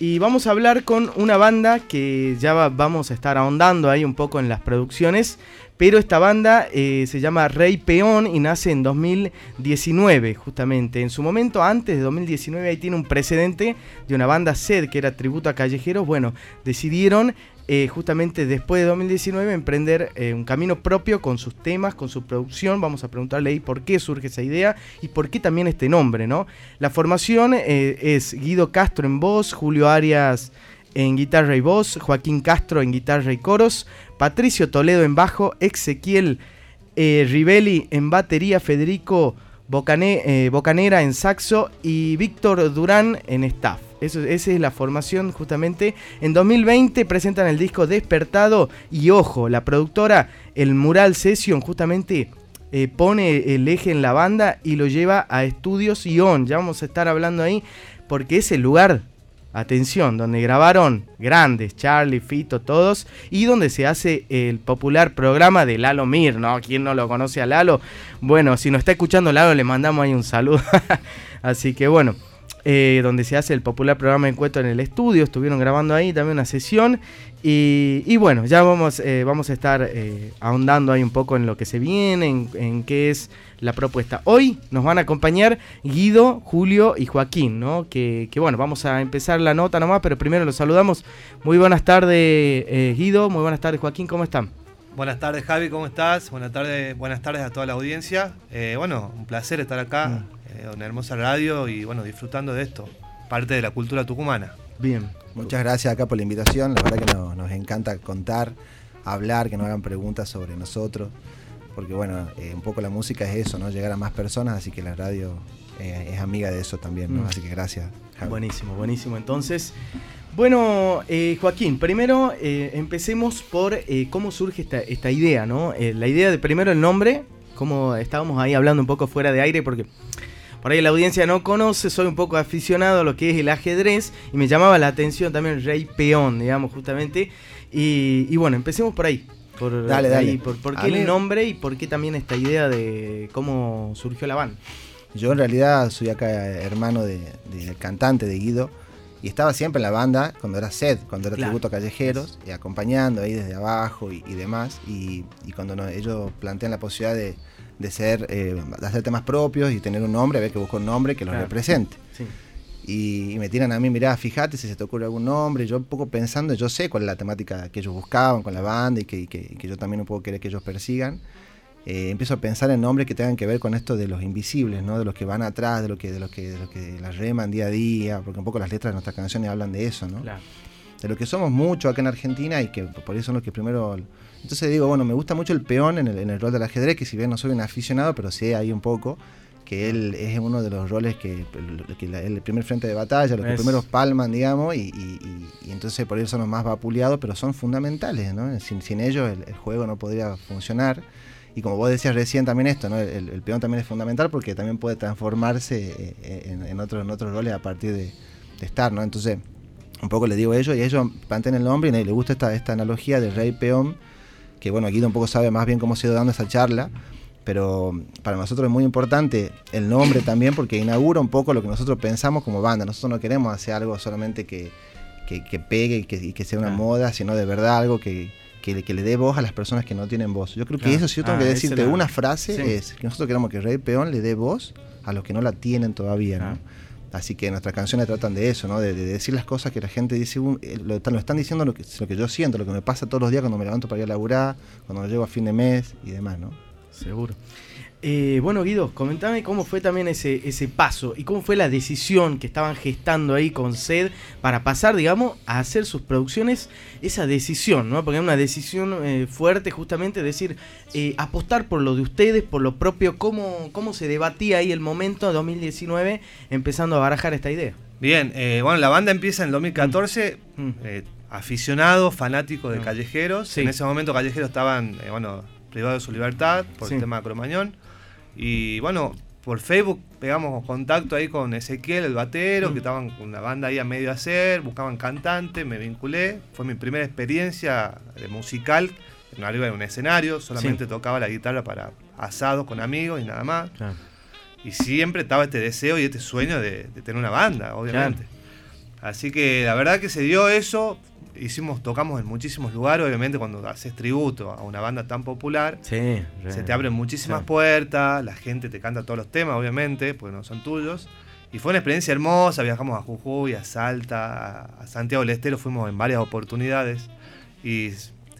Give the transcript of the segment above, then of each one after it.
Y vamos a hablar con una banda que ya vamos a estar ahondando ahí un poco en las producciones, pero esta banda eh, se llama Rey Peón y nace en 2019, justamente. En su momento, antes de 2019, ahí tiene un precedente de una banda SED que era tributo a callejeros. Bueno, decidieron eh, justamente después de 2019 emprender eh, un camino propio con sus temas, con su producción. Vamos a preguntarle ahí por qué surge esa idea y por qué también este nombre, ¿no? La formación eh, es Guido Castro en voz, Julio Arias en guitarra y voz, Joaquín Castro en guitarra y coros, Patricio Toledo en bajo, Ezequiel Rivelli en batería, Federico Bocanera en saxo y Víctor Durán en staff. Eso, esa es la formación justamente. En 2020 presentan el disco Despertado y ojo, la productora El Mural Session justamente eh, pone el eje en la banda y lo lleva a Estudios Ion. Ya vamos a estar hablando ahí porque es el lugar, atención, donde grabaron grandes, Charlie, Fito, todos, y donde se hace el popular programa de Lalo Mir, ¿no? ¿Quién no lo conoce a Lalo? Bueno, si nos está escuchando Lalo, le mandamos ahí un saludo. Así que bueno. Eh, donde se hace el popular programa encuentro en el estudio. Estuvieron grabando ahí también una sesión. Y, bueno, ya vamos, eh, vamos a estar eh, ahondando ahí un poco en lo que se viene, en, qué es la propuesta. Hoy nos van a acompañar Guido, Julio y Joaquín, ¿no? Que, bueno, vamos a empezar la nota nomás, pero primero los saludamos. Muy buenas tardes, Guido. Muy buenas tardes, Joaquín. ¿Cómo están? Buenas tardes, Javi, ¿cómo estás? Buenas tardes, buenas tardes a toda la audiencia. bueno, un placer estar acá. Mm. Eh, una hermosa radio y bueno, disfrutando de esto, parte de la cultura tucumana. Bien. Muchas gracias acá por la invitación, la verdad que nos, encanta contar, hablar, que nos hagan preguntas sobre nosotros, porque bueno, eh, un poco la música es eso, ¿no? Llegar a más personas, así que la radio eh, es amiga de eso también, ¿no? Mm. Así que gracias. Buenísimo, buenísimo. Entonces, bueno, Joaquín, primero empecemos por cómo surge esta, esta idea, ¿no? la idea de primero el nombre, como estábamos ahí hablando un poco fuera de aire, porque por ahí la audiencia no conoce, soy un poco aficionado a lo que es el ajedrez y me llamaba la atención también el rey peón, digamos, justamente. Y, bueno, empecemos por ahí. Por, dale, dale. por, qué el nombre y por qué también esta idea de cómo surgió la banda. Yo en realidad soy acá hermano del cantante de Guido y estaba siempre en la banda cuando era Sed, cuando era tributo a callejeros, y acompañando ahí desde abajo y, demás. Y, cuando ellos plantean la posibilidad de, de ser, eh, de hacer temas propios y tener un nombre, a ver que busco un nombre que los represente. Y, me tiran a mí, mirá, fíjate si se te ocurre algún nombre. Yo un poco pensando, yo sé cuál es la temática que ellos buscaban con la banda y que, que, yo también un poco quería que ellos persigan. Eh, empiezo a pensar en nombres que tengan que ver con esto de los invisibles, ¿no? de los que van atrás, de lo que, de lo que, de lo que las reman día a día, porque un poco las letras de nuestras canciones hablan de eso, ¿no? De lo que somos mucho acá en Argentina y que por eso son los que primero entonces digo, bueno, me gusta mucho el peón en el, rol del ajedrez, que si bien no soy un aficionado, pero sí hay un poco, que él es uno de los roles que, el primer frente de batalla, los que primeros palman, digamos, y, entonces por eso son los más vapuleados, pero son fundamentales, ¿no? Sin, ellos el, juego no podría funcionar. Y como vos decías recién también esto, ¿no? El, peón también es fundamental porque también puede transformarse eh, en, otros, en otros roles a partir de, estar, ¿no? Entonces, un poco le digo a ellos y ellos mantienen el nombre y les gusta esta, esta analogía del rey peón que bueno, Guido un poco sabe más bien cómo se ha ido dando esa charla, pero para nosotros es muy importante el nombre también porque inaugura un poco lo que nosotros pensamos como banda. Nosotros no queremos hacer algo solamente que, pegue y que, sea una moda, sino de verdad algo que, que, le dé voz a las personas que no tienen voz. Yo creo que eso, si yo tengo que ah, decirte una frase, es que nosotros queremos que Rey Peón le dé voz a los que no la tienen todavía. ¿no? Así que nuestras canciones tratan de eso, ¿no? De, decir las cosas que la gente dice, eh, lo, están diciendo lo que, lo que yo siento, lo que me pasa todos los días cuando me levanto para ir a laburar, cuando llego a fin de mes y demás, ¿no? Seguro. Eh, bueno, Guido, comentame cómo fue también ese, ese paso y cómo fue la decisión que estaban gestando ahí con SED para pasar, digamos, a hacer sus producciones, esa decisión, ¿no? Porque es una decisión eh, fuerte justamente, decir, eh, apostar por lo de ustedes, por lo propio, ¿cómo, cómo se debatía ahí el momento de 2019 empezando a barajar esta idea. Bien, bueno, la banda empieza en 2014, mm. mm. aficionado, fanático de mm. Callejeros, en ese momento Callejeros estaban, bueno, privados de su libertad por el tema de Cromañón. Y bueno, por Facebook pegamos contacto ahí con Ezequiel, el batero, mm. que estaban con una banda ahí a medio hacer, buscaban cantante, me vinculé. Fue mi primera experiencia de musical, en arriba de un escenario, solamente tocaba la guitarra para asados con amigos y nada más. Y siempre estaba este deseo y este sueño de, tener una banda, obviamente. Así que la verdad que se dio eso, hicimos, tocamos en muchísimos lugares, obviamente cuando haces tributo a una banda tan popular, se te abren muchísimas puertas, la gente te canta todos los temas, obviamente, porque no son tuyos. Y fue una experiencia hermosa, viajamos a Jujuy, a Salta, a Santiago del Estero, fuimos en varias oportunidades. Y,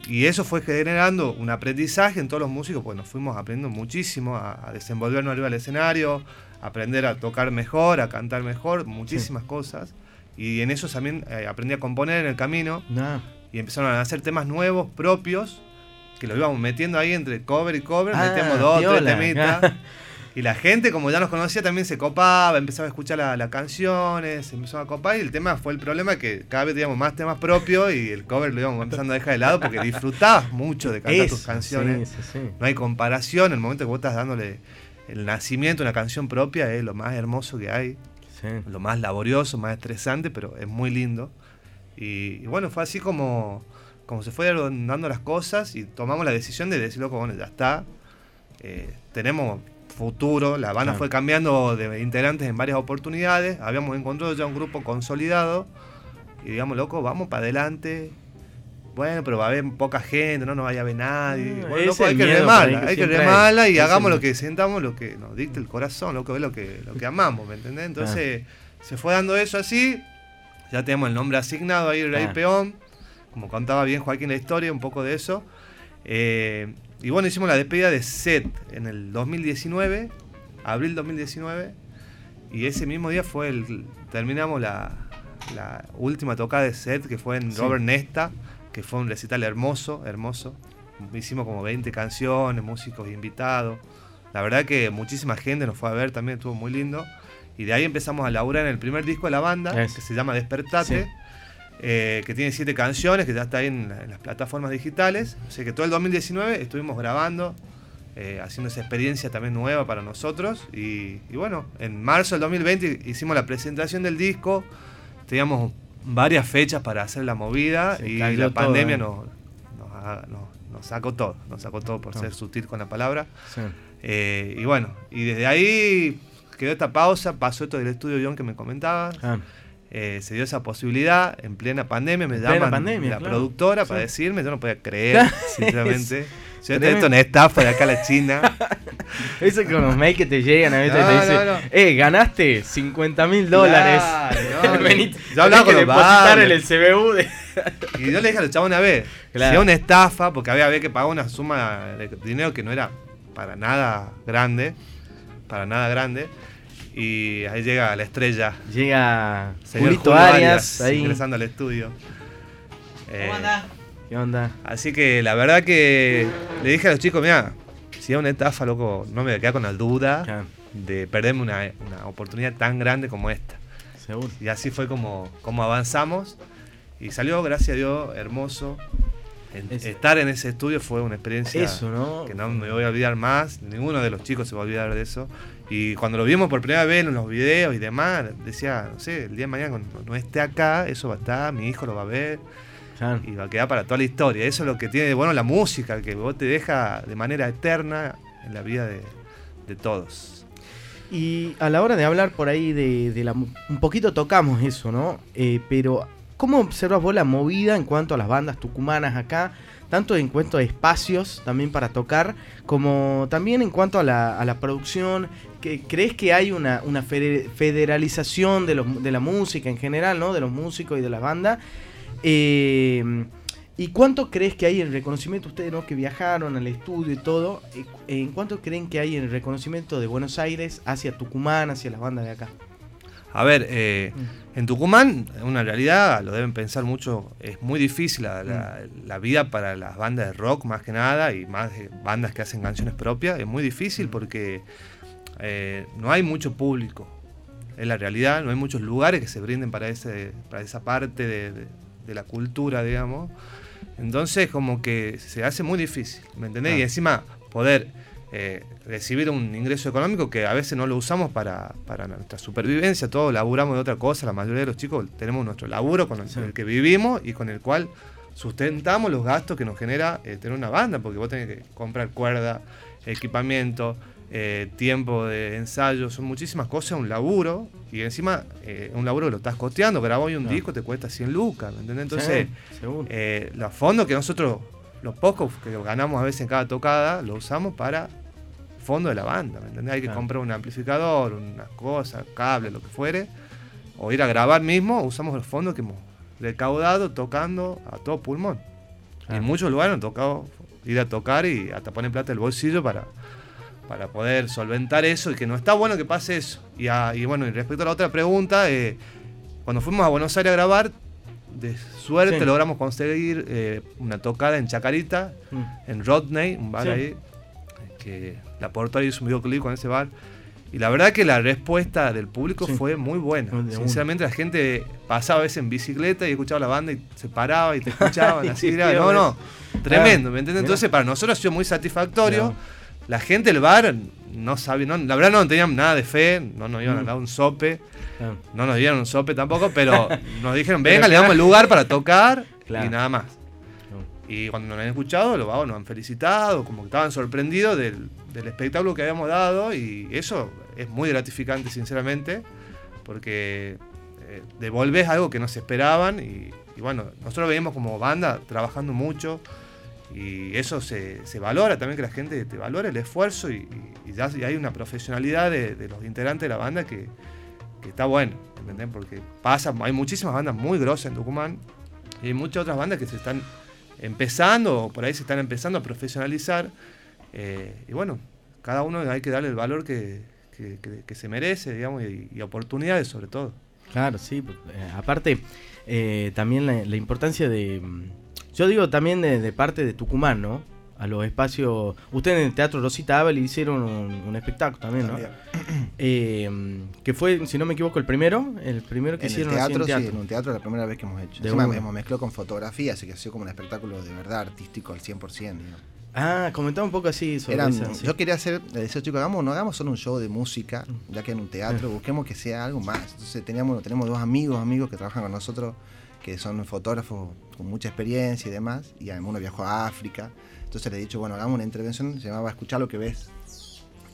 eso fue generando un aprendizaje en todos los músicos, pues nos fuimos aprendiendo muchísimo a, desenvolvernos arriba del escenario, a aprender a tocar mejor, a cantar mejor, muchísimas cosas. Y en eso también eh, aprendí a componer en el camino. Y empezaron a hacer temas nuevos, propios, que lo íbamos metiendo ahí entre cover y cover, ah, metíamos dos, tres temitas. Y la gente, como ya nos conocía, también se copaba, empezaba a escuchar las canciones, se empezó a copar. Y el tema fue el problema que cada vez teníamos más temas propios y el cover lo íbamos empezando a dejar de lado porque disfrutabas mucho de cantar tus canciones. No hay comparación. El momento que vos estás dándole el nacimiento a una canción propia es lo más hermoso que hay. Lo más laborioso, más estresante, pero es muy lindo. Y, bueno, fue así como, como se fueron dando las cosas y tomamos la decisión de decir, loco, bueno, ya está. Eh, tenemos futuro. La banda fue cambiando de integrantes en varias oportunidades. Habíamos encontrado ya un grupo consolidado. Y digamos, loco, vamos para adelante. Bueno, pero va a haber poca gente, no nos vaya a ver nadie. Mm, bueno, loco, hay que remarla, hay que remarla y hagamos lo que sentamos, lo que nos dicte el corazón, loco, es lo que, lo que amamos, ¿me entendés? Entonces, se fue dando eso así. Ya tenemos el nombre asignado ahí, Rey Peón. Como contaba bien Joaquín la historia, un poco de eso. Eh, y bueno, hicimos la despedida de Set en el 2019, abril 2019, y ese mismo día fue el. Terminamos la, última tocada de Set, que fue en Robert Nesta, que fue un recital hermoso, hermoso. Hicimos como 20 canciones, músicos invitados. La verdad que muchísima gente nos fue a ver también, estuvo muy lindo. Y de ahí empezamos a laburar en el primer disco de la banda, que se llama Despertate. Eh, que tiene siete canciones, que ya está ahí en, las plataformas digitales. O sea que todo el 2019 estuvimos grabando, eh, haciendo esa experiencia también nueva para nosotros. Y, bueno, en marzo del 2020 hicimos la presentación del disco, teníamos varias fechas para hacer la movida y la pandemia ¿eh? nos, nos, sacó todo, nos sacó todo por ser sutil con la palabra. y bueno, y desde ahí quedó esta pausa, pasó esto del estudio John que me comentaba. Ah. Eh, se dio esa posibilidad en plena pandemia, me llaman la productora para decirme, yo no podía creer, sinceramente. Yo esto una estafa de acá a la China. Eso con los mails que te llegan a veces te dicen, eh, ganaste 50 mil dólares. yo hablaba con los en el CBU Y yo le dije a los chavos una vez, si una estafa, porque había, había que pagar una suma de dinero que no era para nada grande, para nada grande. Y ahí llega la estrella. Llega Julito Arias, ahí. ingresando al estudio. ¿Cómo eh, anda? ¿Qué onda? Así que la verdad que le dije a los chicos, mira, si es una estafa, loco, no me voy a quedar con la duda de perderme una, oportunidad tan grande como esta. Seguro. Y así fue como, como avanzamos. Y salió, gracias a Dios, hermoso. estar en ese estudio fue una experiencia que no me voy a olvidar más. Ninguno de los chicos se va a olvidar de eso. Y cuando lo vimos por primera vez en los videos y demás, decía, no sé, el día de mañana cuando no esté acá, eso va a estar, mi hijo lo va a ver. Y va a quedar para toda la historia. Eso es lo que tiene de bueno la música, que vos te deja de manera eterna en la vida de, todos. Y a la hora de hablar por ahí de, la... Un poquito tocamos eso, ¿no? Eh, pero, ¿cómo observas vos la movida en cuanto a las bandas tucumanas acá? tanto en cuanto a espacios también para tocar, como también en cuanto a la, a la producción. Que, ¿Crees que hay una, una federalización de, los, de, la música en general, ¿no? de los músicos y de la banda? Eh, ¿Y cuánto crees que hay en reconocimiento, ustedes ¿no? que viajaron al estudio y todo, eh, en cuánto creen que hay en reconocimiento de Buenos Aires hacia Tucumán, hacia las bandas de acá? A ver, eh, mm. en Tucumán, una realidad, lo deben pensar mucho, es muy difícil mm. la, vida para las bandas de rock más que nada y más de bandas que hacen canciones propias, es muy difícil mm. porque eh, no hay mucho público, es la realidad, no hay muchos lugares que se brinden para, ese, para esa parte de, la cultura, digamos. Entonces como que se hace muy difícil, ¿me entendés? Y encima poder eh, recibir un ingreso económico que a veces no lo usamos para, nuestra supervivencia, todos laburamos de otra cosa, la mayoría de los chicos tenemos nuestro laburo con el, que vivimos y con el cual sustentamos los gastos que nos genera eh, tener una banda, porque vos tenés que comprar cuerda, equipamiento, eh, tiempo de ensayo, son muchísimas cosas, un laburo, y encima eh, un laburo que lo estás costeando, grabo hoy un disco te cuesta 100 lucas, ¿me entiendes? Entonces, eh, los fondos que nosotros, los pocos que ganamos a veces en cada tocada, lo usamos para fondo de la banda, ¿me entendés? Hay que comprar un amplificador, unas cosas, cable, lo que fuere, o ir a grabar mismo, usamos los fondos que hemos recaudado tocando a todo pulmón. en muchos lugares han tocado ir a tocar y hasta poner plata el bolsillo para, para poder solventar eso y que no está bueno que pase eso. Y, y bueno, y respecto a la otra pregunta, eh, cuando fuimos a Buenos Aires a grabar, de suerte logramos conseguir eh, una tocada en Chacarita, mm. en Rodney, un bar ahí, que la portada hizo un videoclip con ese bar. Y la verdad que la respuesta del público fue muy buena. Sinceramente la gente pasaba a veces en bicicleta y escuchaba la banda y se paraba y te escuchaban así. no, no, tremendo, ¿me entiendes? Entonces para nosotros ha sido muy satisfactorio. La gente del bar no sabía, no, la verdad no tenían nada de fe, no nos iban a mm. dar un sope, no nos dieron un sope tampoco, pero nos dijeron, venga, le damos el lugar para tocar y nada más. Y cuando nos han escuchado, los vagos nos han felicitado, como que estaban sorprendidos del, del espectáculo que habíamos dado y eso es muy gratificante sinceramente porque eh, devolves algo que no se esperaban y, bueno, nosotros veíamos como banda trabajando mucho y eso se, valora también que la gente te valore el esfuerzo y, ya hay una profesionalidad de, los integrantes de la banda que, está bueno, ¿entendés? Porque pasa, hay muchísimas bandas muy grosas en Tucumán y hay muchas otras bandas que se están empezando o por ahí se están empezando a profesionalizar eh, y bueno, cada uno hay que darle el valor que, se merece, digamos, y, oportunidades sobre todo. Claro, sí. Pues, eh, aparte, eh, también la, importancia de... Mm, yo digo también de, parte de Tucumán, ¿no? A los espacios... Ustedes en el Teatro Rosita Abel hicieron un, espectáculo también, ¿no? que fue, si no me equivoco, el primero. El primero que hicieron en teatro, Sí, en un teatro la primera vez que hemos hecho. Encima hemos mezclado con fotografía, así que ha sido como un espectáculo de verdad artístico al 100%. Digamos. Ah, comentaba un poco así sobre Yo quería hacer, le decía chicos, hagamos, no hagamos solo un show de música, ya que en un teatro, busquemos que sea algo más. Entonces teníamos, tenemos dos amigos, amigos que trabajan con nosotros, que son fotógrafos con mucha experiencia y demás, y uno viajó a África. Entonces le he dicho, bueno, hagamos una intervención, se llamaba Escuchar lo que ves.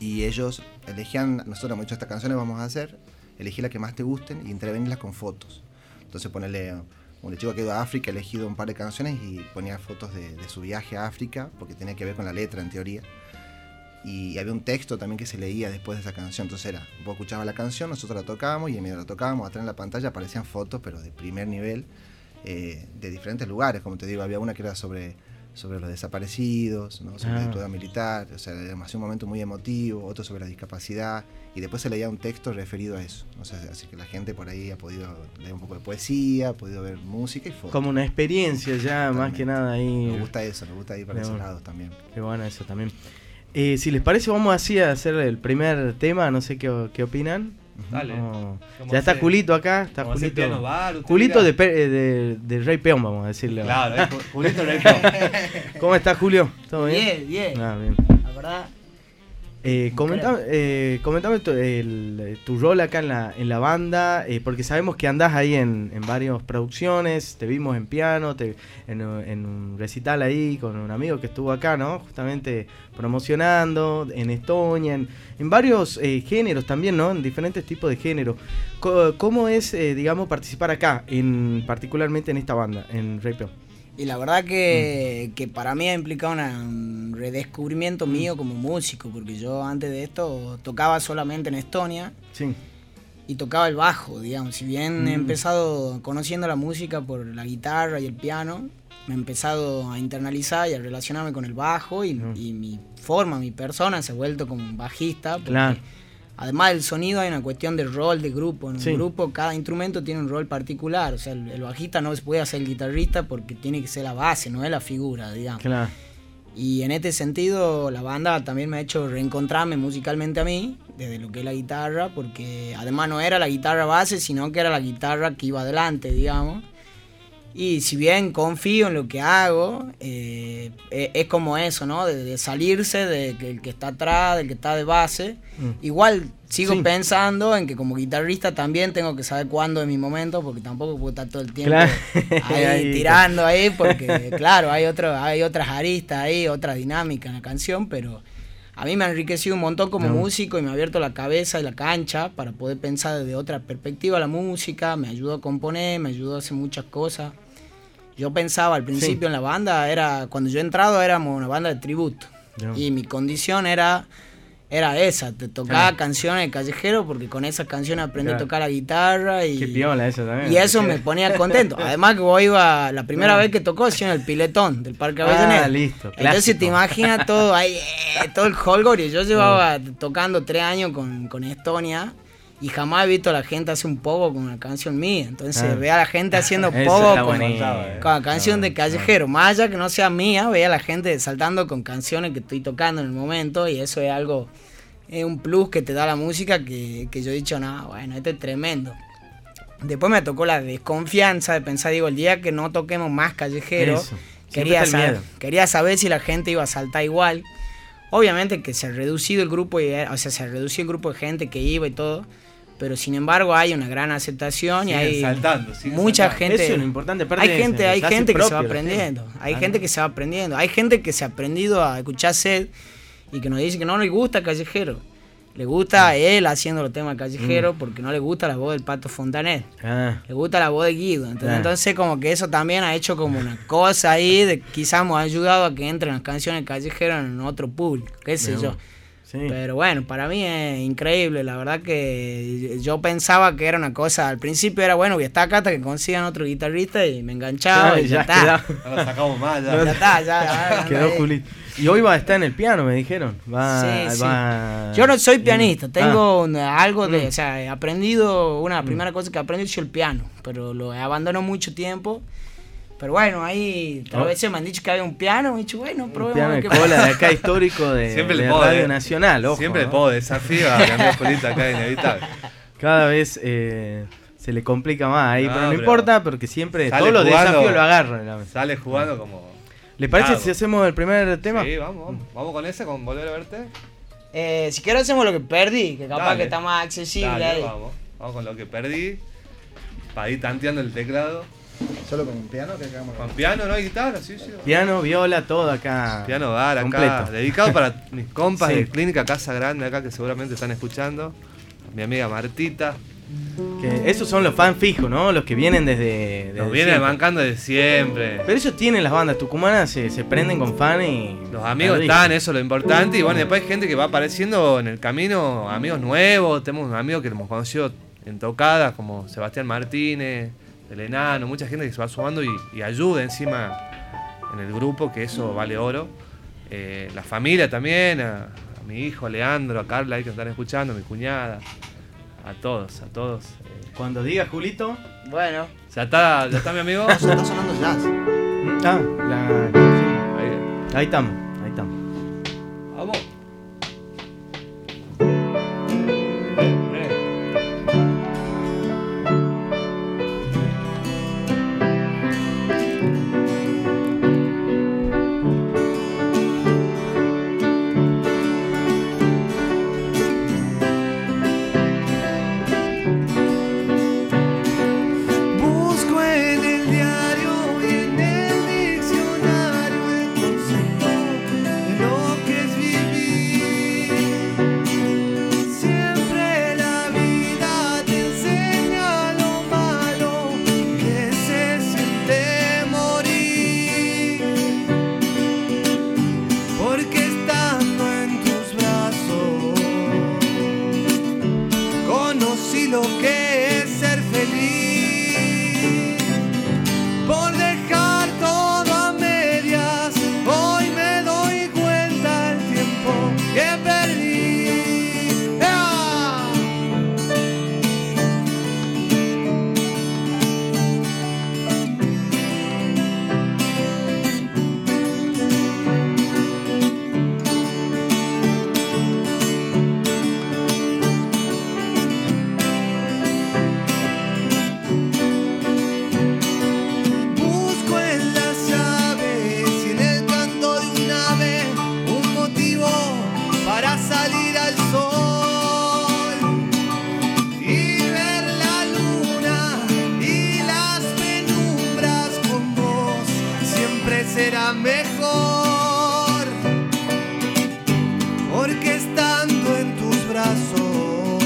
Y ellos elegían, nosotros hemos dicho estas canciones vamos a hacer, elegí las que más te gusten y intervenirlas con fotos. Entonces ponerle un chico que ido a África, ha elegido un par de canciones y ponía fotos de, su viaje a África, porque tenía que ver con la letra en teoría. Y había un texto también que se leía después de esa canción. Entonces era, vos escuchabas la canción, nosotros la tocábamos y en medio la tocábamos, atrás en la pantalla aparecían fotos, pero de primer nivel, eh, de diferentes lugares. Como te digo, había una que era sobre sobre los desaparecidos, ¿no? sobre la ah. dictadura militar, o sea, era un momento muy emotivo, otro sobre la discapacidad, y después se leía un texto referido a eso. O sea, así que la gente por ahí ha podido leer un poco de poesía, ha podido ver música y fotos. Como una experiencia ya, más que nada ahí. Me gusta eso, me gusta ir para esos lados también. Qué bueno eso también. Eh, si les parece, vamos así a hacer el primer tema, no sé qué, qué opinan. Dale. Ya está Julito acá. Está Julito. Julito de, de, de, Rey Peón, vamos a decirle. Claro, eh, Julito Rey Peón. ¿Cómo estás, Julio? ¿Todo bien? Bien, bien. Ah, bien. La verdad, eh, comentame, eh, comentame tu, rol acá en la, en la banda, eh, porque sabemos que andás ahí en, en varias producciones, te vimos en piano, te, en, un recital ahí con un amigo que estuvo acá, ¿no? Justamente promocionando en Estonia, en, varios eh, géneros también, ¿no? En diferentes tipos de géneros. ¿Cómo, es, digamos, participar acá, en, particularmente en esta banda, en Rapio? Y la verdad que, mm. que, para mí ha implicado un redescubrimiento mío mm. como músico, porque yo antes de esto tocaba solamente en Estonia. Sí. Y tocaba el bajo, digamos. Si bien he mm. empezado conociendo la música por la guitarra y el piano, me he empezado a internalizar y a relacionarme con el bajo y, y mi forma, mi persona se ha vuelto como un bajista. Claro Además del sonido hay una cuestión de rol de grupo. En un grupo cada instrumento tiene un rol particular. O sea, el, bajista no se puede hacer el guitarrista porque tiene que ser la base, no es la figura, digamos. Claro. Y en este sentido la banda también me ha hecho reencontrarme musicalmente a mí, desde lo que es la guitarra, porque además no era la guitarra base, sino que era la guitarra que iba adelante, digamos. Y si bien confío en lo que hago, eh, e, es como eso, ¿no? De, salirse del de que está atrás, del que está de base. Mm. Igual sigo pensando en que como guitarrista también tengo que saber cuándo es mi momento, porque tampoco puedo estar todo el tiempo ahí, tirando ahí, porque claro, hay, otro, hay otras aristas ahí, otra dinámica en la canción, pero a mí me ha enriquecido un montón como músico y me ha abierto la cabeza y la cancha para poder pensar desde otra perspectiva la música, me ayudó a componer, me ayudó a hacer muchas cosas. Yo pensaba al principio en la banda, era cuando yo he entrado éramos una banda de tributo. Y mi condición era era esa, te tocaba canciones de callejero porque con esas canciones aprendí a tocar la guitarra y, y eso me ponía contento. Además que vos iba, la primera vez que tocó, en el piletón del Parque ah, Avellaneda. listo, Entonces te imaginas todo ahí, eh, todo el holgorio. Yo llevaba tocando tres años con, con Estonia y jamás he visto a la gente hacer un poco con una canción mía. Entonces ah. ve a la gente haciendo poco con, la canción de callejero. Más allá que no sea mía, ve a la gente saltando con canciones que estoy tocando en el momento y eso es algo, es un plus que te da la música que, que yo he dicho, no, bueno, este es tremendo. Después me tocó la desconfianza de pensar, digo, el día que no toquemos más callejero, quería saber, quería saber si la gente iba a saltar igual. Obviamente que se ha reducido el grupo, o sea, se ha reducido el grupo de gente que iba y todo pero sin embargo hay una gran aceptación y hay mucha gente Eso es lo importante hay gente hay gente que se va aprendiendo hay gente que se va aprendiendo hay gente que se ha aprendido a escuchar sed y que nos dice que no le gusta callejero le gusta él haciendo los temas callejeros mm. porque no le gusta la voz del Pato Fontanet. Ah. Le gusta la voz de Guido. Entonces, como que eso también ha hecho como una cosa ahí de quizás hemos ayudado a que entren las canciones callejeras en otro público, qué sé yo. Pero bueno, para mí es increíble. La verdad que yo pensaba que era una cosa. Al principio era bueno, voy a estar acá hasta que consigan otro guitarrista y me enganchaba y ya, está. Ahora sacamos más, ya. ya está, ya. Quedó Julito. Y hoy va a estar en el piano, me dijeron. Va, sí, Yo no soy pianista, tengo ah. algo de. Mm. O sea, he aprendido. Una mm. primera cosa que aprendí es el piano, pero lo he abandonado mucho tiempo. Pero bueno, ahí a oh. veces me han dicho que había un piano, me he dicho, bueno, probemos. Piano de cola de acá histórico de, Radio Nacional, ojo. Siempre le puedo desafío a la Polita acá inevitable. Cada vez eh, se le complica más ahí, pero no importa, porque siempre todos los desafíos lo agarran. Sale jugando como... ¿Le parece si hacemos el primer tema? Sí, vamos, vamos. con ese, con Volver a Verte. Eh, si quieres hacemos lo que perdí, que capaz que está más accesible ahí. Vamos, vamos con lo que perdí. Para ir tanteando el teclado. ¿Solo con piano? Con piano, ¿no? Y guitarra, sí, sí. Piano, viola, todo acá. Piano, bar, acá. Dedicado para mis compas de Clínica Casa Grande acá que seguramente están escuchando. Mi amiga Martita. Que esos son los fans fijos, ¿no? Los que vienen desde. Los vienen bancando de siempre. Pero ellos tienen las bandas tucumanas, se, se prenden con fan y. Los amigos están, eso es lo importante. Y bueno, después hay gente que va apareciendo en el camino, amigos nuevos. Tenemos amigos que hemos conocido en tocadas, como Sebastián Martínez el enano, mucha gente que se va sumando y, ayuda encima en el grupo, que eso vale oro. Eh, la familia también, a, mi hijo Leandro, a Carla ahí que están escuchando, a mi cuñada, a todos, a todos. Eh. Cuando diga Julito. Bueno. ¿Ya está, ya está mi amigo? está sonando jazz. Ah, la... ahí estamos. siempre será mejor, porque estando en tus brazos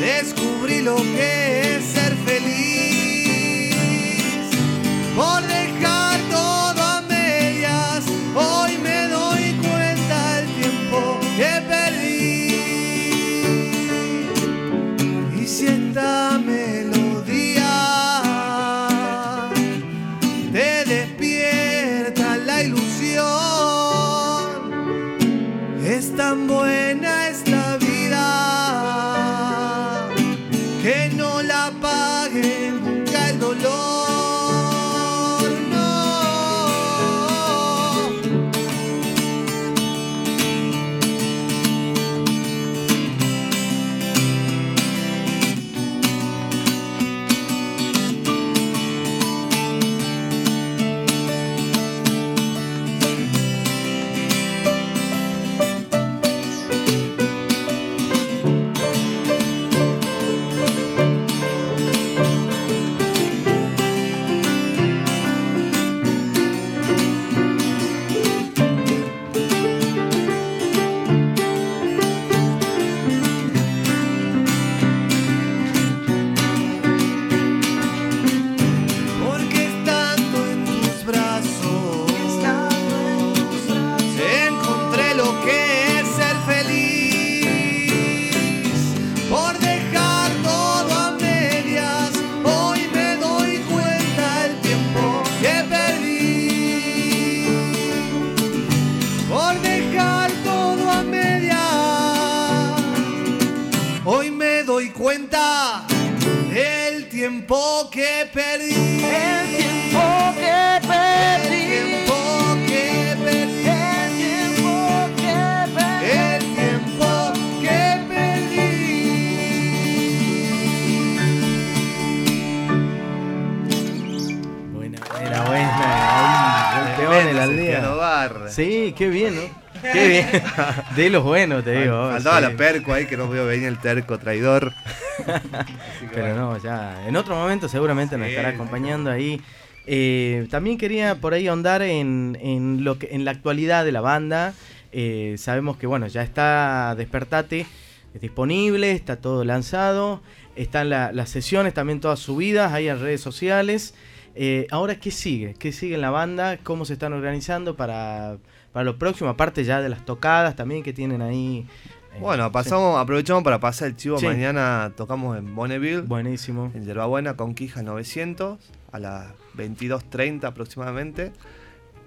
descubrí lo que De los buenos, te digo. Faltaba la perco ahí, que no veo venir el terco traidor. Pero no, ya. En otro momento seguramente nos estará acompañando ahí. Eh, también quería por ahí ahondar en, lo que, en la actualidad de la banda. Eh, sabemos que bueno, ya está Despertate disponible, está todo lanzado, están las sesiones también todas subidas ahí en redes sociales. Eh, ahora, ¿qué sigue? ¿Qué sigue en la banda? ¿Cómo se están organizando para, para lo próximo? Aparte ya de las tocadas también que tienen ahí. Eh, bueno, pasamos, aprovechamos para pasar el chivo. Mañana tocamos en Bonneville. Buenísimo. En Yerbabuena con Quija 900 a las 22.30 aproximadamente.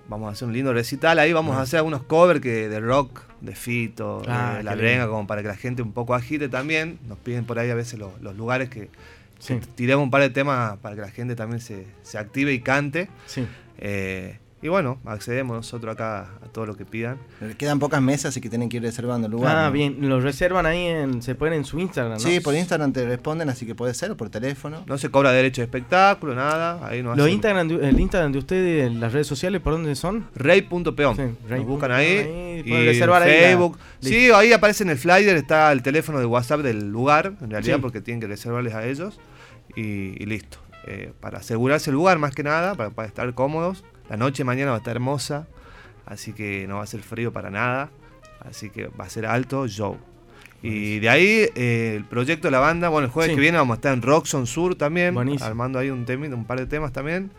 Vamos a hacer un lindo recital. Ahí vamos a hacer algunos covers que de rock, de Fito, ah, de La Brenga, como para que la gente un poco agite también. Nos piden por ahí a veces los lugares que, Tiremos un par de temas para que la gente también se, se active y cante. Sí. Eh, y bueno, accedemos nosotros acá a todo lo que pidan. Quedan pocas mesas y que tienen que ir reservando el lugar. Ah, bien, los reservan ahí, en, se ponen en su Instagram, ¿no? Sí, por Instagram te responden, así que puede ser, o por teléfono. No se cobra derecho de espectáculo, nada. Ahí no ¿Los Instagram, ¿El Instagram de ustedes, las redes sociales, por dónde son? Rey.peón. Sí, Nos buscan ahí. y reservar ahí Facebook. sí, ahí aparece en el flyer, está el teléfono de WhatsApp del lugar, en realidad, porque tienen que reservarles a ellos. Y, listo. Eh, para asegurarse el lugar más que nada, para, para estar cómodos la noche mañana va a estar hermosa, así que no va a ser frío para nada. Así que va a ser alto show. Y de ahí eh, el proyecto de la banda, bueno, el jueves que viene vamos a estar en Roxon Sur también, armando ahí un, tema, un par de temas también,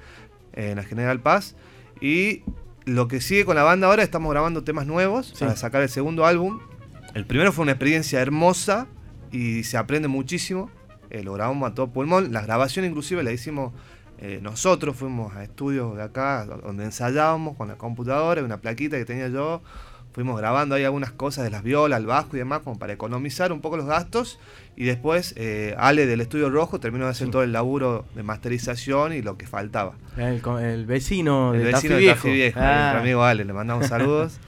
en la General Paz. Y lo que sigue con la banda ahora, estamos grabando temas nuevos para sacar el segundo álbum. El primero fue una experiencia hermosa y se aprende muchísimo. Eh, lo grabamos a todo pulmón. La grabación inclusive la hicimos eh, nosotros fuimos a estudios de acá donde ensayábamos con la computadora y una plaquita que tenía yo. Fuimos grabando ahí algunas cosas de las violas, el bajo y demás, como para economizar un poco los gastos. Y después eh, Ale del Estudio Rojo terminó de hacer todo el laburo de masterización y lo que faltaba. El, vecino de vecino de Viejo, nuestro ah. amigo Ale, le mandamos saludos.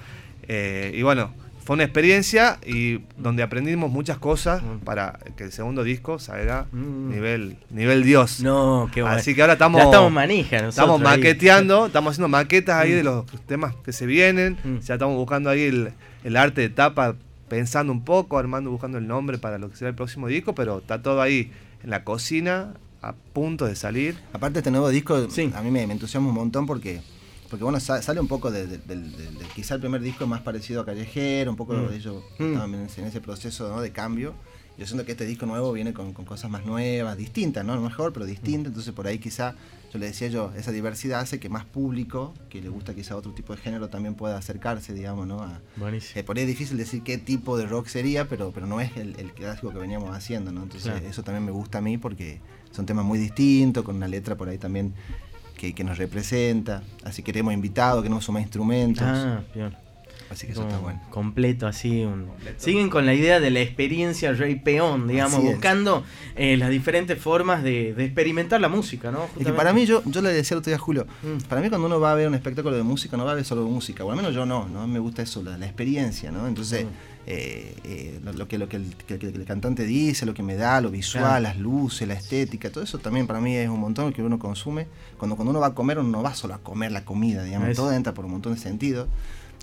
Eh, y bueno, fue una experiencia y donde aprendimos muchas cosas mm. para que el segundo disco salga mm. nivel nivel Dios. No, qué bueno. Así que ahora estamos estamos manija Estamos maqueteando, estamos haciendo maquetas ahí de mm. los temas que se vienen. Ya estamos buscando ahí el, arte de tapa, pensando un poco, armando, buscando el nombre para lo que será el próximo disco, pero está todo ahí en la cocina a punto de salir. Aparte este nuevo disco, a mí me entusiasma un montón porque porque bueno, sale un poco de, quizá el primer disco más parecido a Callejero, un poco mm. de ellos mm. estaban en ese proceso de cambio. yo siento que este disco nuevo viene con, cosas más nuevas, distintas, ¿no? mejor, pero distintas. Entonces por ahí quizá, yo le decía yo, esa diversidad hace que más público, que le gusta quizá otro tipo de género, también pueda acercarse, digamos, ¿no? A, eh, por ahí es difícil decir qué tipo de rock sería, pero, pero no es el, clásico que veníamos haciendo, ¿no? Entonces eso también me gusta a mí porque son temas muy distintos, con una letra por ahí también que, nos representa. Así que hemos invitado, que no suma instrumentos. Ah. Así que eso está bueno. Completo, así. Un... Siguen con la idea de la experiencia Rey Peón, digamos, buscando eh, las diferentes formas de, experimentar la música, ¿no? que para mí, yo, yo le decía el otro día a Julio, mm. para mí cuando uno va a ver un espectáculo de música, no va a ver solo música, o al menos yo no, ¿no? Me gusta eso, la, experiencia, ¿no? Entonces, mm. eh, eh, lo, que, lo que el, cantante dice, lo que me da, lo visual, las luces, la estética, todo eso también para mí es un montón que uno consume. Cuando, cuando uno va a comer, uno no va solo a comer la comida, digamos, todo entra por un montón de sentidos.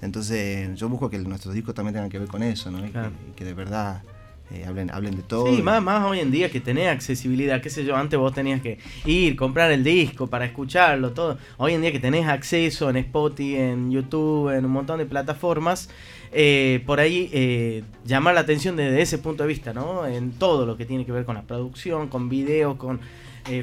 Entonces yo busco que nuestros discos también tengan que ver con eso, ¿no? Y, que, de verdad eh, hablen, hablen de todo. Sí, más, más hoy en día que tenés accesibilidad, qué sé yo, antes vos tenías que ir, comprar el disco para escucharlo, todo. Hoy en día que tenés acceso en Spotify, en YouTube, en un montón de plataformas, eh, por ahí eh, llamar la atención desde ese punto de vista, ¿no? En todo lo que tiene que ver con la producción, con videos, con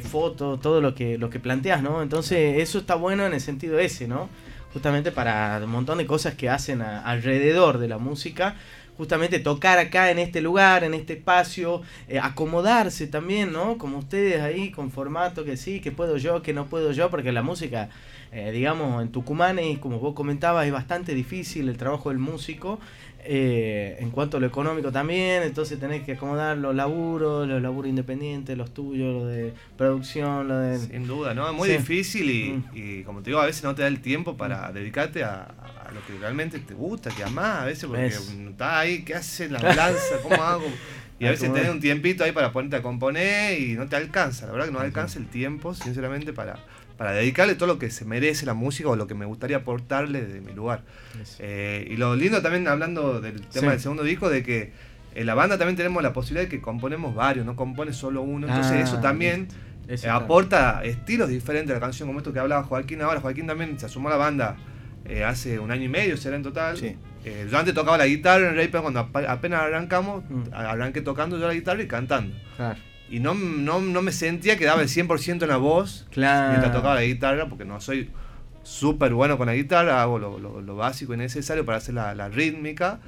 fotos, todo lo que, lo que planteas, ¿no? Entonces eso está bueno en el sentido ese, ¿no? Justamente para un montón de cosas que hacen alrededor de la música. Justamente tocar acá en este lugar, en este espacio, eh, acomodarse también, ¿no? Como ustedes ahí, con formato que sí, que puedo yo, que no puedo yo, porque la música, eh, digamos, en Tucumán, es, como vos comentabas, es bastante difícil el trabajo del músico eh, en cuanto a lo económico también, entonces tenés que acomodar los laburos, los laburos independientes, los tuyos, los de producción, lo de... Sin duda, ¿no? Es muy difícil mm. y, como te digo, a veces no te da el tiempo para dedicarte a, lo que realmente te gusta, que amás, a veces porque estás ahí, ¿qué haces la balanza? ¿Cómo hago? Y a veces tenés un tiempito ahí para ponerte a componer y no te alcanza, la verdad que no alcanza el tiempo, sinceramente, para para dedicarle todo lo que se merece la música o lo que me gustaría aportarle de mi lugar. Eh, y lo lindo también, hablando del tema del segundo disco, de que en la banda también tenemos la posibilidad de que componemos varios, no compone solo uno. Entonces ah, eso también eh, aporta estilos diferentes a la canción, como esto que hablaba Joaquín ahora. Joaquín también se asumó a la banda eh, hace un año y medio, será en total. yo antes tocaba la guitarra en Rey, cuando apenas arrancamos, mm. arranqué tocando yo la guitarra y cantando. Claro y no, no, no, me sentía que daba el 100% en la voz claro. mientras tocaba la guitarra, porque no soy súper bueno con la guitarra, hago lo, lo, básico y necesario para hacer la, la, rítmica.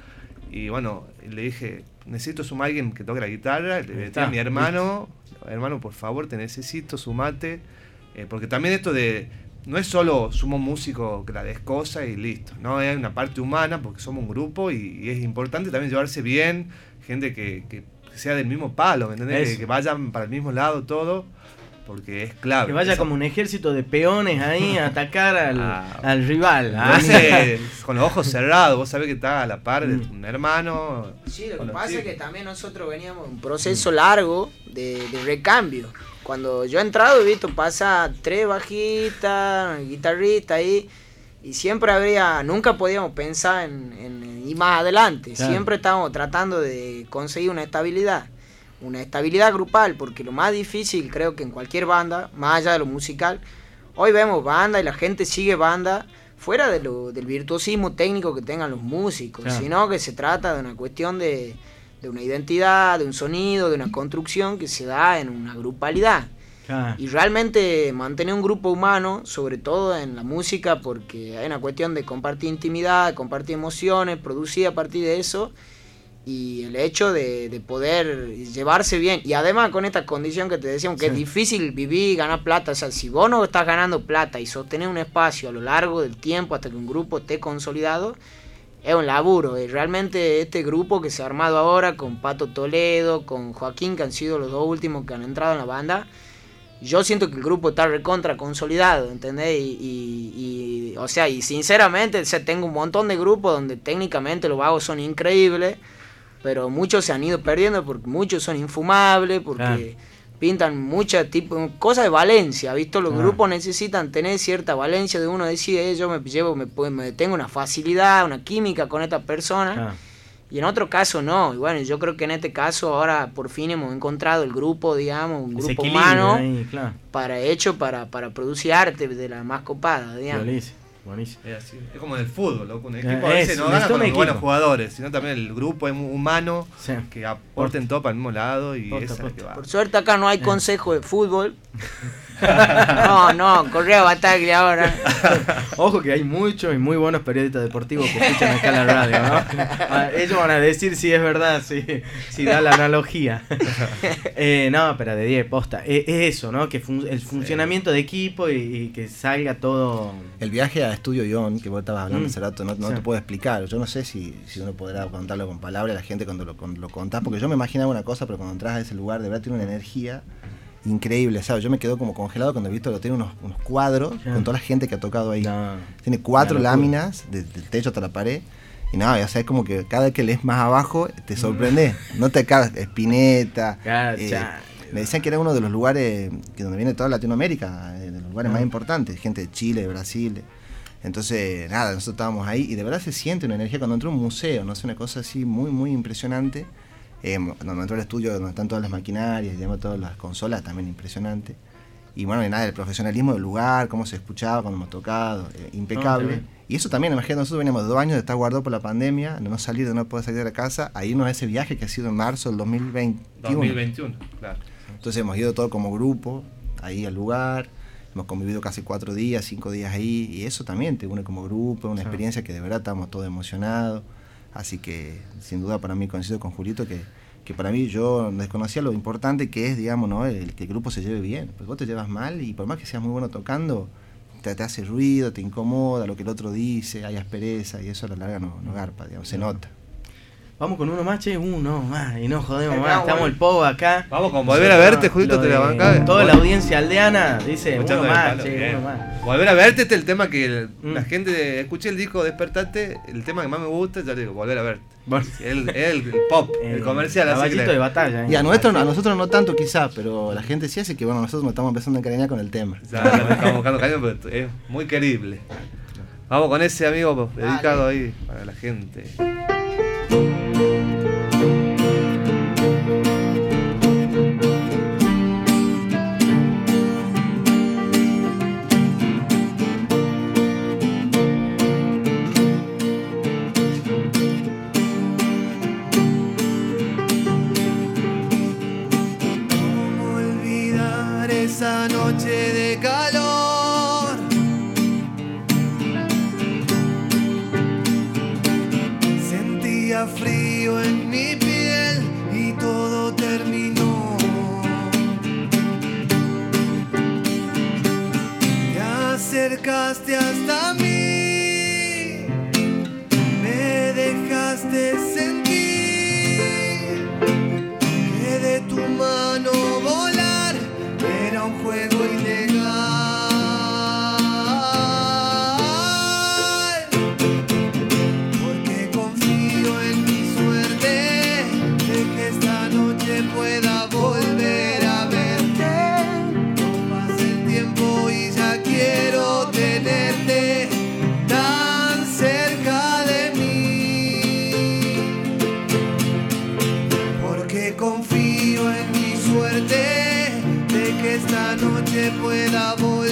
Y bueno, le dije, necesito sumar a alguien que toque la guitarra. Le dije a mi hermano, hermano, por favor, te necesito, sumate. Eh, porque también esto de, no es solo sumo músico que la descosa y listo, no, es una parte humana porque somos un grupo y, es importante también llevarse bien, gente que, que que sea del mismo palo, ¿me entendés? Que, vayan para el mismo lado todo, porque es clave. Que vaya como un ejército de peones ahí a atacar al, ah. rival. ¿ah? con los ojos cerrados, vos sabés que está a la par de mm. un hermano. Sí, lo que pasa es que también nosotros veníamos un proceso largo de, recambio. Cuando yo he entrado he visto pasa tres bajitas, guitarrita ahí, y siempre habría, nunca podíamos pensar en y más adelante. Siempre estamos tratando de conseguir una estabilidad, una estabilidad grupal, porque lo más difícil creo que en cualquier banda, más allá de lo musical, hoy vemos banda y la gente sigue banda fuera de lo, del virtuosismo técnico que tengan los músicos, sino que se trata de una cuestión de, de una identidad, de un sonido, de una construcción que se da en una grupalidad. Y realmente mantener un grupo humano, sobre todo en la música, porque hay una cuestión de compartir intimidad, compartir emociones, producir a partir de eso, y el hecho de, poder llevarse bien. Y además con esta condición que te decíamos, que es difícil vivir y ganar plata, o sea, si vos no estás ganando plata y sostener un espacio a lo largo del tiempo hasta que un grupo esté consolidado, es un laburo. Y realmente este grupo que se ha armado ahora con Pato Toledo, con Joaquín, que han sido los dos últimos que han entrado en la banda, yo siento que el grupo está recontra consolidado, ¿entendés? Y, o sea, y sinceramente, tengo un montón de grupos donde técnicamente los vagos son increíbles, pero muchos se han ido perdiendo porque muchos son infumables, porque pintan muchas tipo, cosas de valencia, ¿visto? Los grupos necesitan tener cierta valencia de uno decir, eh, yo me llevo, me, me, tengo una facilidad, una química con esta persona. Y en otro caso no. Y bueno, yo creo que en este caso ahora por fin hemos encontrado el grupo, digamos, un grupo humano para hecho para, para producir arte de la más copada, digamos. Buenísimo. Es, como en el fútbol, loco. Un equipo a veces no gana con los buenos jugadores, sino también el grupo humano que aporten todo para el mismo lado y esa que va. Por suerte acá no hay consejo de fútbol. no, no, Correa Bataglia ahora. Ojo que hay muchos y muy buenos periodistas deportivos que escuchan acá la radio, ¿no? Ah, ellos van a decir si es verdad, si, si da la analogía. Eh, no, pero de 10 posta. Eh, es, eso, ¿no? Que el funcionamiento de equipo y, que salga todo. El viaje a Estudio Ion, que vos estabas hablando mm. hace rato, no, te puedo explicar. Yo no sé si, si uno podrá contarlo con palabras a la gente cuando lo, cuando lo contás, porque yo me imaginaba una cosa, pero cuando entras a ese lugar, de verdad tiene una energía increíble, ¿sabes? Yo me quedo como congelado cuando he visto que tiene unos, cuadros con toda la gente que ha tocado ahí. Tiene cuatro láminas, desde el techo hasta la pared. Y nada, ya sabes como que cada vez que lees más abajo te sorprende. Mm. No te acabas, Espineta. Eh, me decían que era uno de los lugares que donde viene toda Latinoamérica, eh, de los lugares más importantes, gente de Chile, de Brasil. Entonces, nada, nosotros estábamos ahí y de verdad se siente una energía cuando entra un museo, no sé, una cosa así muy, muy impresionante. Eh, cuando entró al estudio donde están todas las maquinarias, digamos, todas las consolas, también impresionante. Y bueno, y nada, el profesionalismo del lugar, cómo se escuchaba cuando hemos tocado, eh, impecable. y eso también, imagínate, nosotros veníamos dos años de estar guardados por la pandemia, de no salir, de no poder salir de la casa, ahí nos ese viaje que ha sido en marzo del 2021. 2021, claro. Entonces hemos ido todo como grupo, ahí al lugar, hemos convivido casi cuatro días, cinco días ahí, y eso también te une como grupo, una experiencia que de verdad estamos todos emocionados. Así que sin duda para mí coincido con Julito que, que para mí yo desconocía lo importante que es, digamos, ¿no? el que el grupo se lleve bien. Pues vos te llevas mal y por más que seas muy bueno tocando, te, hace ruido, te incomoda lo que el otro dice, hay aspereza y eso a la larga no, no garpa, digamos, se nota. Vamos con uno más, che, uno más, y no jodemos más, estamos el povo acá. Vamos con volver a verte, Julito, te la banca. Toda la audiencia aldeana dice, uno más, che, uno más. Volver a verte este es el tema que la mm. gente, escuché el disco Despertate, el tema que más me gusta, ya te digo, volver a verte. El, el, pop, el, comercial, así de batalla. Y a, nuestro, a nosotros no tanto quizás, pero la gente sí hace que bueno, nosotros nos estamos empezando a encariñar con el tema. Ya, estamos buscando cariño, pero es muy querible. Vamos con ese amigo dedicado ahí para la gente. se pueda volver.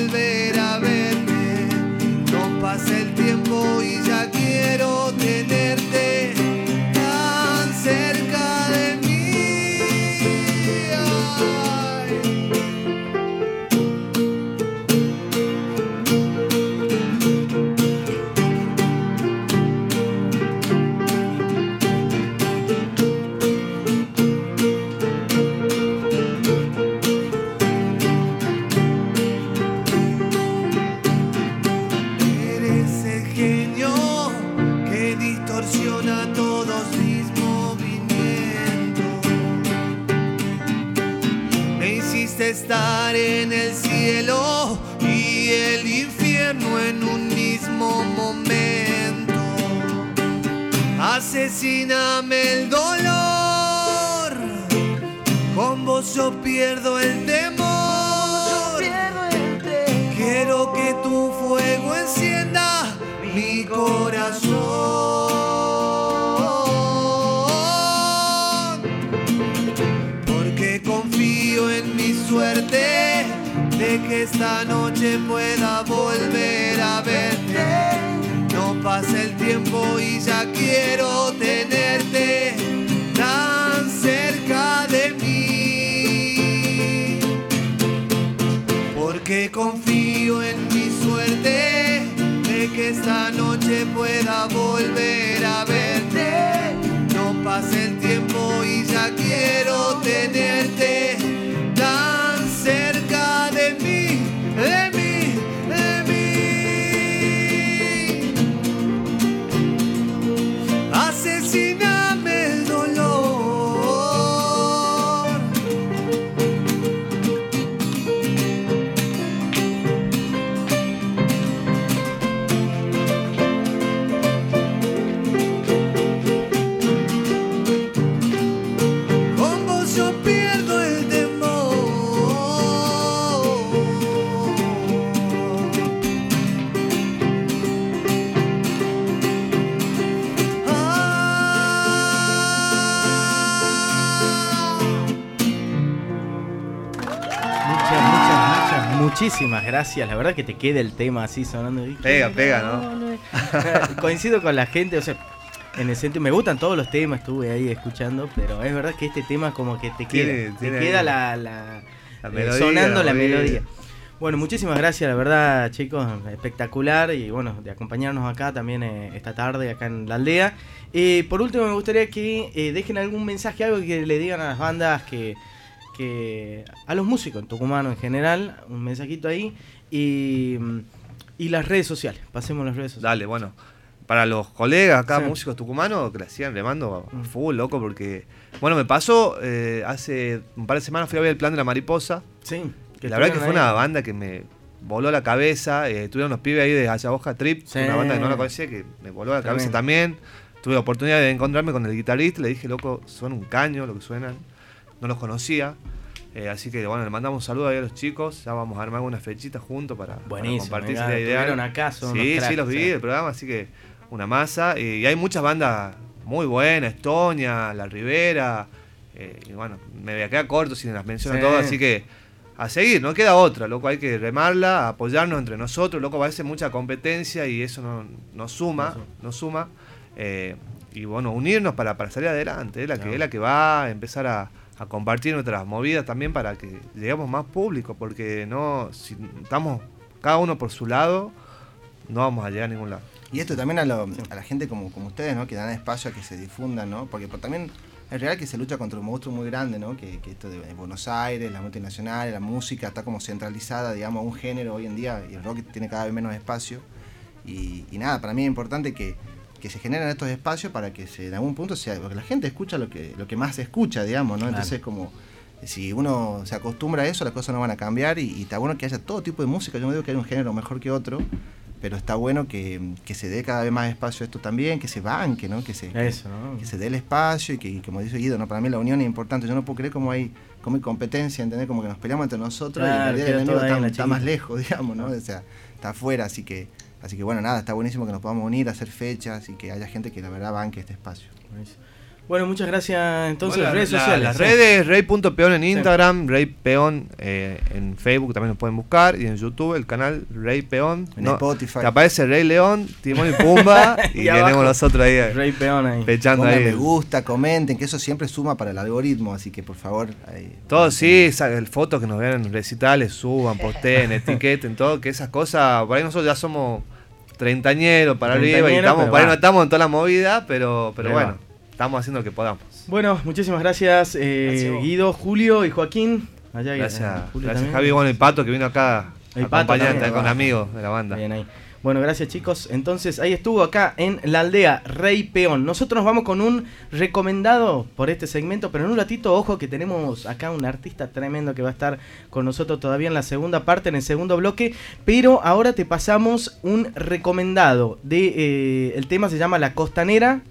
que esta noche pueda volver a verte. No pasa el tiempo y ya quiero tenerte tan cerca de mí. Porque confío en mi suerte de que esta noche pueda volver a verte. No pasa el tiempo y ya quiero tenerte. Muchísimas gracias. La verdad que te queda el tema así sonando. Y- Pega, pega, ¿no? Coincido con la gente, o sea, en el sentido, me gustan todos los temas, estuve ahí escuchando, pero es verdad que este tema como que te queda, Tiene- tiene te queda ahí la, la- la eh, melodía, sonando la melodía. Bueno, muchísimas gracias, la verdad, chicos, espectacular y bueno, de acompañarnos acá también eh, esta tarde, acá en la aldea. Eh, por último, me gustaría que eh, dejen algún mensaje, algo que le digan a las bandas, que, que a los músicos en Tucumano en general, un mensajito ahí y, y las redes sociales. Pasemos las redes sociales. Dale, bueno. Para los colegas acá, Sí. músicos tucumanos, que le hacían, le mando Mm. full, loco, porque. Bueno, me pasó, eh, hace un par de semanas fui a ver el plan de la mariposa. Sí. Que la verdad que fue una banda que me voló la cabeza. Eh, tuvieron unos pibes ahí de Ayahoja Trip, Sí. una banda que no la conocía, que me voló la cabeza también. Tuve la oportunidad de encontrarme con el guitarrista, le dije, loco, son un caño lo que suenan. No los conocía. Eh, así que bueno, le mandamos un saludo ahí a los chicos. Ya vamos a armar unas fechitas juntos para, para compartir. mirá, ideal. estuvieron acá, son Sí, sí, los vi del programa, así que una masa. Y hay muchas bandas muy buenas, Estonia, La Ribera. eh, y bueno, me voy a quedar corto si las menciono Sí. todas, así que a seguir, no queda otra, loco, hay que remarla, apoyarnos entre nosotros, loco, a veces mucha competencia y eso no, nos suma, No suma. nos suma. eh, y bueno, unirnos para, para salir adelante, es la, que, es la que va a empezar a, a compartir nuestras movidas también para que lleguemos más público, porque no, si estamos cada uno por su lado, no vamos a llegar a ningún lado. Y esto también a, lo- a la gente como, como ustedes, ¿no? Que dan espacio a que se difundan, ¿no? Porque por- también es real que se lucha contra un monstruo muy grande, ¿no? Que, esto de Buenos Aires, las multinacionales, la música está como centralizada, digamos, a un género hoy en día y el rock tiene cada vez menos espacio. Y nada, para mí es importante que, que se generen estos espacios para que se, en algún punto sea, porque la gente escucha lo que, lo que más se escucha, digamos, ¿no? Entonces como si uno se acostumbra a eso, las cosas no van a cambiar y, y está bueno que haya todo tipo de música. Yo no digo que haya un género mejor que otro, pero está bueno que, que se dé cada vez más espacio a esto también, que se banque, ¿no? Que se, Eso, ¿no? que se dé el espacio y que, y como dice Guido, ¿no? para mí la unión es importante. Yo no puedo creer cómo hay, cómo hay competencia, ¿entendés? Como que nos peleamos entre nosotros Claro, y el enemigo está, está más lejos, digamos, ¿no? O sea, está afuera, así que, así que bueno, nada, está buenísimo que nos podamos unir, hacer fechas y que haya gente que la verdad banque este espacio. Bueno, muchas gracias. Entonces, Bueno, redes la- sociales. Las sí. redes, rey.peón en Instagram, Rey Peón eh, en Facebook también nos pueden buscar y en YouTube el canal Rey Peón. En No, Spotify. Te aparece Rey León, Timón y Pumba y, tenemos nosotros ahí eh, Rey Peón ahí. pechando Pongan ahí. me gusta, comenten, que eso siempre suma para el algoritmo, así que por favor. ahí- Todo sí, sa- el fotos que nos vean en recitales, suban, posteen, etiqueten, todo, que esas cosas, por ahí nosotros ya somos treintañeros para arriba y estamos, por ahí no estamos en toda la movida, pero, pero Pero bueno, va. Estamos haciendo lo que podamos. Bueno, muchísimas gracias, eh, Gracias. Guido, Julio y Joaquín. Allá, eh, Gracias, Julio gracias. Javi, bueno, y Pato que vino acá El Pato acompañante con amigos de la banda. Bien ahí. Bueno, gracias chicos. Entonces ahí estuvo acá en la aldea Rey Peón. Nosotros nos vamos con un recomendado por este segmento, pero en un ratito, ojo que tenemos acá un artista tremendo que va a estar con nosotros todavía en la segunda parte, en el segundo bloque. Pero ahora te pasamos un recomendado de eh, el tema se llama La Costanera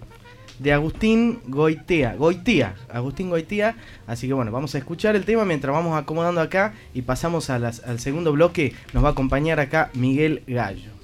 de Agustín Goitea. Goitía, Agustín Goitía. Así que bueno, vamos a escuchar el tema mientras vamos acomodando acá y pasamos a las- al segundo bloque. Nos va a acompañar acá Miguel Gallo.